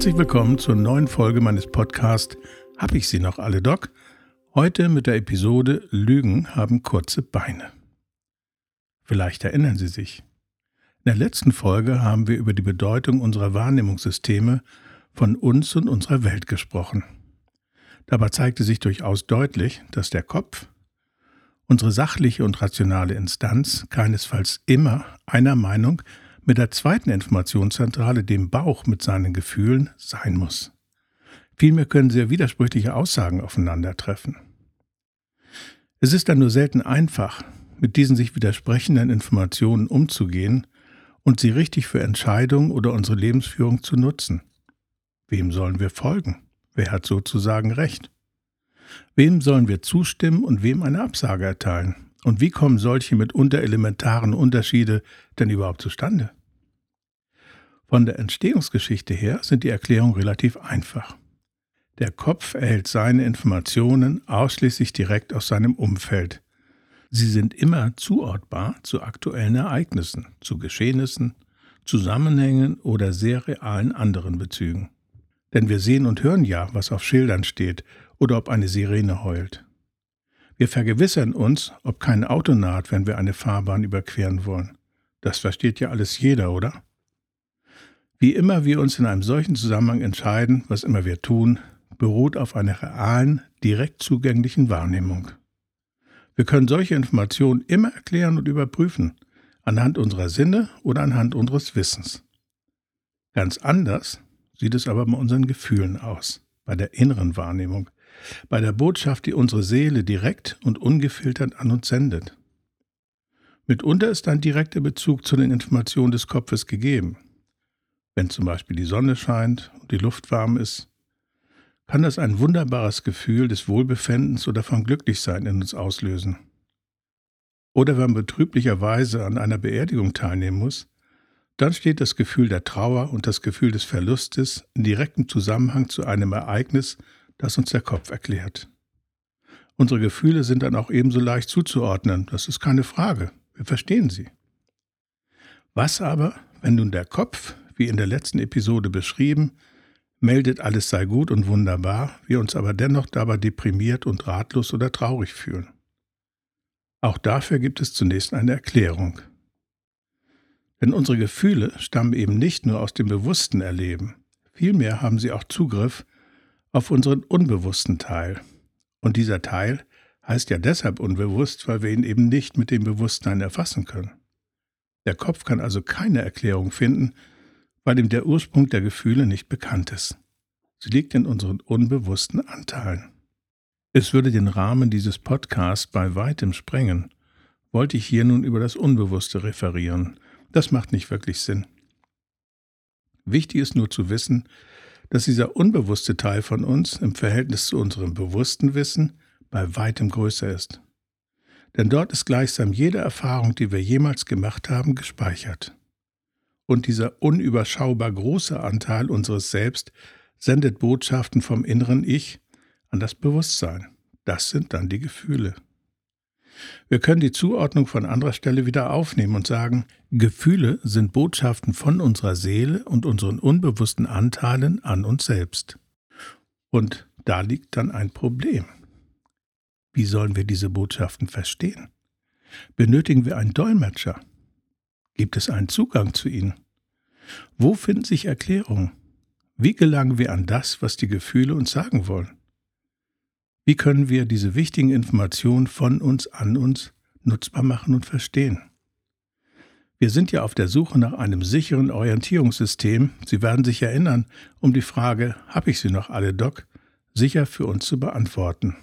Herzlich willkommen zur neuen Folge meines Podcasts Hab ich sie noch alle, Doc? Heute mit der Episode Lügen haben kurze Beine. Vielleicht erinnern Sie sich. In der letzten Folge haben wir über die Bedeutung unserer Wahrnehmungssysteme von uns und unserer Welt gesprochen. Dabei zeigte sich durchaus deutlich, dass der Kopf, unsere sachliche und rationale Instanz, keinesfalls immer einer Meinung mit der zweiten Informationszentrale, dem Bauch mit seinen Gefühlen, sein muss. Vielmehr können sehr widersprüchliche Aussagen aufeinandertreffen. Es ist dann nur selten einfach, mit diesen sich widersprechenden Informationen umzugehen und sie richtig für Entscheidungen oder unsere Lebensführung zu nutzen. Wem sollen wir folgen? Wer hat sozusagen Recht? Wem sollen wir zustimmen und wem eine Absage erteilen? Und wie kommen solche mitunter elementaren Unterschiede denn überhaupt zustande? Von der Entstehungsgeschichte her sind die Erklärungen relativ einfach. Der Kopf erhält seine Informationen ausschließlich direkt aus seinem Umfeld. Sie sind immer zuortbar zu aktuellen Ereignissen, zu Geschehnissen, Zusammenhängen oder sehr realen anderen Bezügen. Denn wir sehen und hören ja, was auf Schildern steht oder ob eine Sirene heult. Wir vergewissern uns, ob kein Auto naht, wenn wir eine Fahrbahn überqueren wollen. Das versteht ja alles jeder, oder? Wie immer wir uns in einem solchen Zusammenhang entscheiden, was immer wir tun, beruht auf einer realen, direkt zugänglichen Wahrnehmung. Wir können solche Informationen immer erklären und überprüfen, anhand unserer Sinne oder anhand unseres Wissens. Ganz anders sieht es aber bei unseren Gefühlen aus, bei der inneren Wahrnehmung, bei der Botschaft, die unsere Seele direkt und ungefiltert an uns sendet. Mitunter ist ein direkter Bezug zu den Informationen des Kopfes gegeben. Wenn zum Beispiel die Sonne scheint und die Luft warm ist, kann das ein wunderbares Gefühl des Wohlbefindens oder von Glücklichsein in uns auslösen. Oder wenn man betrüblicherweise an einer Beerdigung teilnehmen muss, dann steht das Gefühl der Trauer und das Gefühl des Verlustes in direktem Zusammenhang zu einem Ereignis, das uns der Kopf erklärt. Unsere Gefühle sind dann auch ebenso leicht zuzuordnen, das ist keine Frage, wir verstehen sie. Was aber, wenn nun der Kopf, wie in der letzten Episode beschrieben, meldet, alles sei gut und wunderbar, wir uns aber dennoch dabei deprimiert und ratlos oder traurig fühlen? Auch dafür gibt es zunächst eine Erklärung. Denn unsere Gefühle stammen eben nicht nur aus dem bewussten Erleben, vielmehr haben sie auch Zugriff auf unseren unbewussten Teil. Und dieser Teil heißt ja deshalb unbewusst, weil wir ihn eben nicht mit dem Bewusstsein erfassen können. Der Kopf kann also keine Erklärung finden, weil ihm der Ursprung der Gefühle nicht bekannt ist. Sie liegt in unseren unbewussten Anteilen. Es würde den Rahmen dieses Podcasts bei weitem sprengen, wollte ich hier nun über das Unbewusste referieren. Das macht nicht wirklich Sinn. Wichtig ist nur zu wissen, dass dieser unbewusste Teil von uns im Verhältnis zu unserem bewussten Wissen bei weitem größer ist. Denn dort ist gleichsam jede Erfahrung, die wir jemals gemacht haben, gespeichert. Und dieser unüberschaubar große Anteil unseres Selbst sendet Botschaften vom inneren Ich an das Bewusstsein. Das sind dann die Gefühle. Wir können die Zuordnung von anderer Stelle wieder aufnehmen und sagen, Gefühle sind Botschaften von unserer Seele und unseren unbewussten Anteilen an uns selbst. Und da liegt dann ein Problem. Wie sollen wir diese Botschaften verstehen? Benötigen wir einen Dolmetscher? Gibt es einen Zugang zu ihnen? Wo finden sich Erklärungen? Wie gelangen wir an das, was die Gefühle uns sagen wollen? Wie können wir diese wichtigen Informationen von uns an uns nutzbar machen und verstehen? Wir sind ja auf der Suche nach einem sicheren Orientierungssystem. Sie werden sich erinnern, um die Frage, habe ich sie noch alle, Doc, sicher für uns zu beantworten.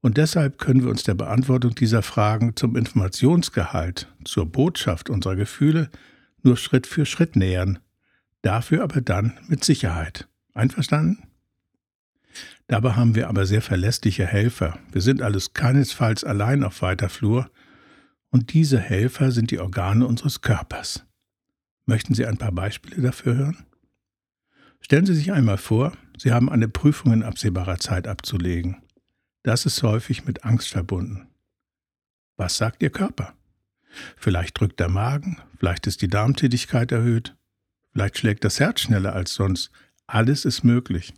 Und deshalb können wir uns der Beantwortung dieser Fragen zum Informationsgehalt, zur Botschaft unserer Gefühle nur Schritt für Schritt nähern, dafür aber dann mit Sicherheit. Einverstanden? Dabei haben wir aber sehr verlässliche Helfer. Wir sind alles keinesfalls allein auf weiter Flur. Und diese Helfer sind die Organe unseres Körpers. Möchten Sie ein paar Beispiele dafür hören? Stellen Sie sich einmal vor, Sie haben eine Prüfung in absehbarer Zeit abzulegen. Das ist häufig mit Angst verbunden. Was sagt Ihr Körper? Vielleicht drückt der Magen, vielleicht ist die Darmtätigkeit erhöht, vielleicht schlägt das Herz schneller als sonst, Alles ist möglich.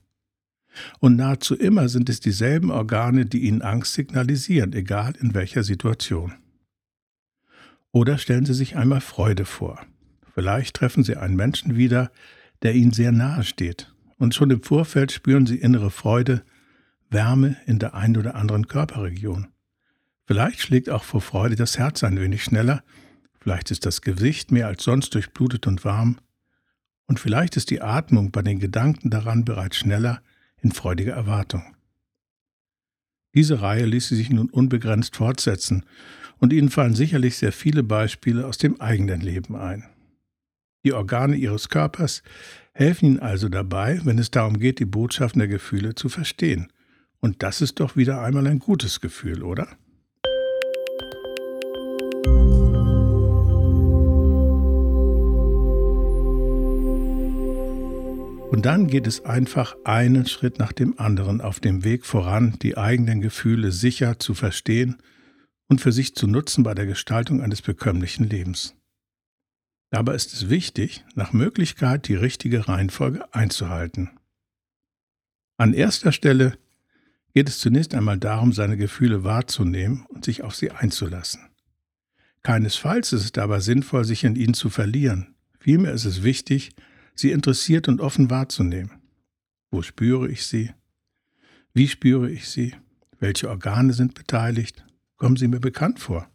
Und nahezu immer sind es dieselben Organe, die Ihnen Angst signalisieren, egal in welcher Situation. Oder stellen Sie sich einmal Freude vor. Vielleicht treffen Sie einen Menschen wieder, der Ihnen sehr nahe steht, und schon im Vorfeld spüren Sie innere Freude, Wärme in der einen oder anderen Körperregion. Vielleicht schlägt auch vor Freude das Herz ein wenig schneller, vielleicht ist das Gesicht mehr als sonst durchblutet und warm, und vielleicht ist die Atmung bei den Gedanken daran bereits schneller in freudiger Erwartung. Diese Reihe ließe sich nun unbegrenzt fortsetzen, und Ihnen fallen sicherlich sehr viele Beispiele aus dem eigenen Leben ein. Die Organe Ihres Körpers helfen Ihnen also dabei, wenn es darum geht, die Botschaften der Gefühle zu verstehen. Und das ist doch wieder einmal ein gutes Gefühl, oder? Und dann geht es einfach einen Schritt nach dem anderen auf dem Weg voran, die eigenen Gefühle sicher zu verstehen und für sich zu nutzen bei der Gestaltung eines bekömmlichen Lebens. Dabei ist es wichtig, nach Möglichkeit die richtige Reihenfolge einzuhalten. An erster Stelle geht es zunächst einmal darum, seine Gefühle wahrzunehmen und sich auf sie einzulassen. Keinesfalls ist es dabei sinnvoll, sich in ihnen zu verlieren. Vielmehr ist es wichtig, sie interessiert und offen wahrzunehmen. Wo spüre ich sie? Wie spüre ich sie? Welche Organe sind beteiligt? Kommen sie mir bekannt vor?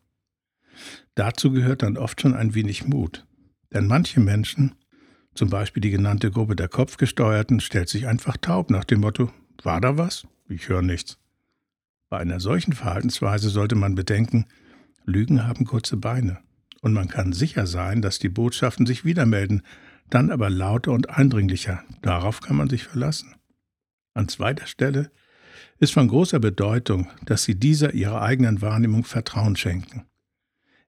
Dazu gehört dann oft schon ein wenig Mut. Denn manche Menschen, zum Beispiel die genannte Gruppe der Kopfgesteuerten, stellt sich einfach taub nach dem Motto, war da was? Ich höre nichts. Bei einer solchen Verhaltensweise sollte man bedenken, Lügen haben kurze Beine. Und man kann sicher sein, dass die Botschaften sich wieder melden, dann aber lauter und eindringlicher. Darauf kann man sich verlassen. An zweiter Stelle ist von großer Bedeutung, dass Sie dieser Ihrer eigenen Wahrnehmung Vertrauen schenken.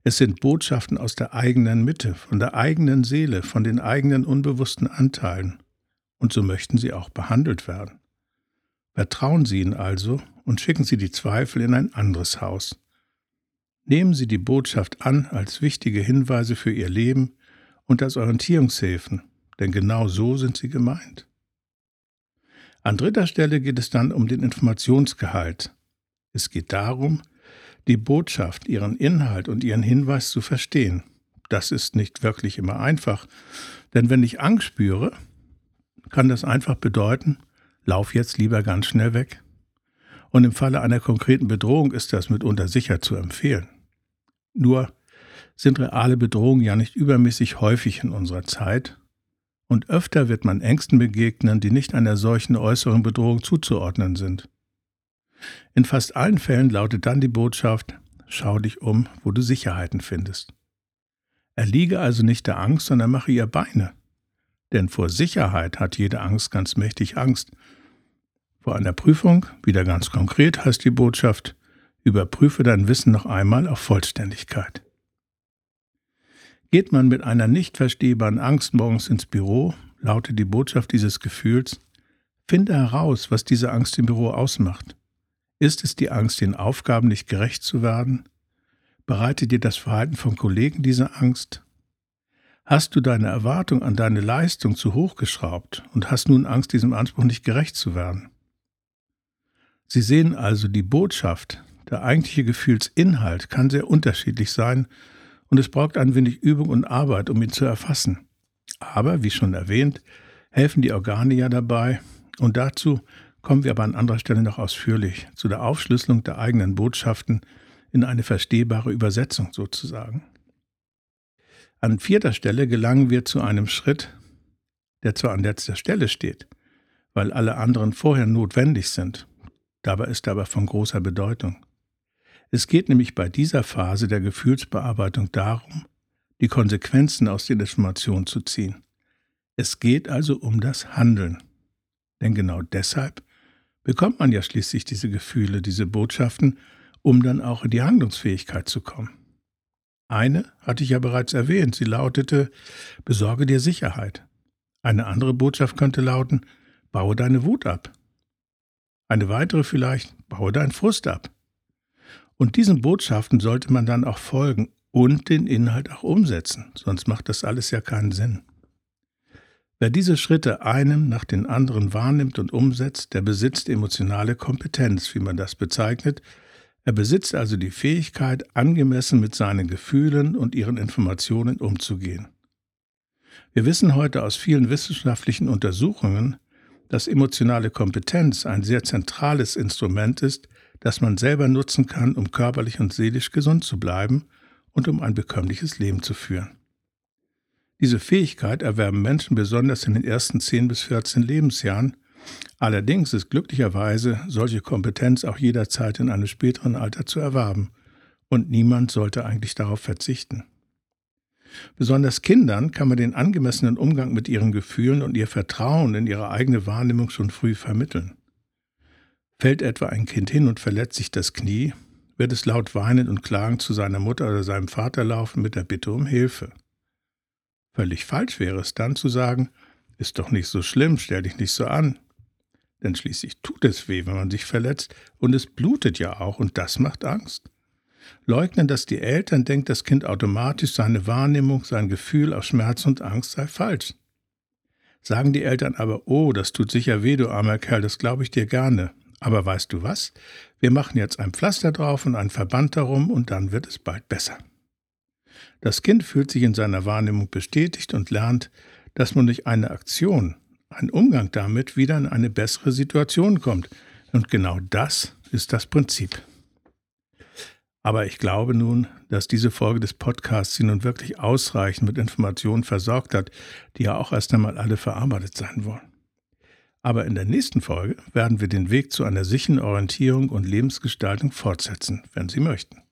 Es sind Botschaften aus der eigenen Mitte, von der eigenen Seele, von den eigenen unbewussten Anteilen. Und so möchten sie auch behandelt werden. Vertrauen Sie ihnen also und schicken Sie die Zweifel in ein anderes Haus. Nehmen Sie die Botschaft an als wichtige Hinweise für Ihr Leben und als Orientierungshilfen, denn genau so sind sie gemeint. An dritter Stelle geht es dann um den Informationsgehalt. Es geht darum, die Botschaft, ihren Inhalt und ihren Hinweis zu verstehen. Das ist nicht wirklich immer einfach, denn wenn ich Angst spüre, kann das einfach bedeuten, lauf jetzt lieber ganz schnell weg. Und im Falle einer konkreten Bedrohung ist das mitunter sicher zu empfehlen. Nur sind reale Bedrohungen ja nicht übermäßig häufig in unserer Zeit, und öfter wird man Ängsten begegnen, die nicht einer solchen äußeren Bedrohung zuzuordnen sind. In fast allen Fällen lautet dann die Botschaft, schau dich um, wo du Sicherheiten findest. Erliege also nicht der Angst, sondern mache ihr Beine. Denn vor Sicherheit hat jede Angst ganz mächtig Angst. Vor einer Prüfung, wieder ganz konkret, heißt die Botschaft, überprüfe dein Wissen noch einmal auf Vollständigkeit. Geht man mit einer nicht verstehbaren Angst morgens ins Büro, lautet die Botschaft dieses Gefühls, finde heraus, was diese Angst im Büro ausmacht. Ist es die Angst, den Aufgaben nicht gerecht zu werden? Bereitet dir das Verhalten von Kollegen diese Angst? Hast du deine Erwartung an deine Leistung zu hoch geschraubt und hast nun Angst, diesem Anspruch nicht gerecht zu werden? Sie sehen also, die Botschaft, der eigentliche Gefühlsinhalt kann sehr unterschiedlich sein und es braucht ein wenig Übung und Arbeit, um ihn zu erfassen. Aber, wie schon erwähnt, helfen die Organe ja dabei und dazu kommen wir aber an anderer Stelle noch ausführlich zu der Aufschlüsselung der eigenen Botschaften in eine verstehbare Übersetzung sozusagen. An vierter Stelle gelangen wir zu einem Schritt, der zwar an letzter Stelle steht, weil alle anderen vorher notwendig sind, dabei ist er aber von großer Bedeutung. Es geht nämlich bei dieser Phase der Gefühlsbearbeitung darum, die Konsequenzen aus den Informationen zu ziehen. Es geht also um das Handeln. Denn genau deshalb bekommt man ja schließlich diese Gefühle, diese Botschaften, um dann auch in die Handlungsfähigkeit zu kommen. Eine hatte ich ja bereits erwähnt, sie lautete, besorge dir Sicherheit. Eine andere Botschaft könnte lauten, baue deine Wut ab. Eine weitere vielleicht, baue deinen Frust ab. Und diesen Botschaften sollte man dann auch folgen und den Inhalt auch umsetzen, sonst macht das alles ja keinen Sinn. Wer diese Schritte einem nach den anderen wahrnimmt und umsetzt, der besitzt emotionale Kompetenz, wie man das bezeichnet. Er besitzt also die Fähigkeit, angemessen mit seinen Gefühlen und ihren Informationen umzugehen. Wir wissen heute aus vielen wissenschaftlichen Untersuchungen, dass emotionale Kompetenz ein sehr zentrales Instrument ist, das man selber nutzen kann, um körperlich und seelisch gesund zu bleiben und um ein bekömmliches Leben zu führen. Diese Fähigkeit erwerben Menschen besonders in den ersten 10 bis 14 Lebensjahren. Allerdings ist glücklicherweise solche Kompetenz auch jederzeit in einem späteren Alter zu erwerben, und niemand sollte eigentlich darauf verzichten. Besonders Kindern kann man den angemessenen Umgang mit ihren Gefühlen und ihr Vertrauen in ihre eigene Wahrnehmung schon früh vermitteln. Fällt etwa ein Kind hin und verletzt sich das Knie, wird es laut weinend und klagend zu seiner Mutter oder seinem Vater laufen mit der Bitte um Hilfe. Völlig falsch wäre es dann zu sagen, ist doch nicht so schlimm, stell dich nicht so an. Denn schließlich tut es weh, wenn man sich verletzt, und es blutet ja auch, und das macht Angst. Leugnen das die Eltern, denkt das Kind automatisch, seine Wahrnehmung, sein Gefühl aus Schmerz und Angst sei falsch. Sagen die Eltern aber, oh, das tut sicher weh, du armer Kerl, das glaube ich dir gerne. Aber weißt du was? Wir machen jetzt ein Pflaster drauf und einen Verband darum und dann wird es bald besser. Das Kind fühlt sich in seiner Wahrnehmung bestätigt und lernt, dass man durch eine Aktion, einen Umgang damit wieder in eine bessere Situation kommt. Und genau das ist das Prinzip. Aber ich glaube nun, dass diese Folge des Podcasts Sie nun wirklich ausreichend mit Informationen versorgt hat, die ja auch erst einmal alle verarbeitet sein wollen. Aber in der nächsten Folge werden wir den Weg zu einer sicheren Orientierung und Lebensgestaltung fortsetzen, wenn Sie möchten.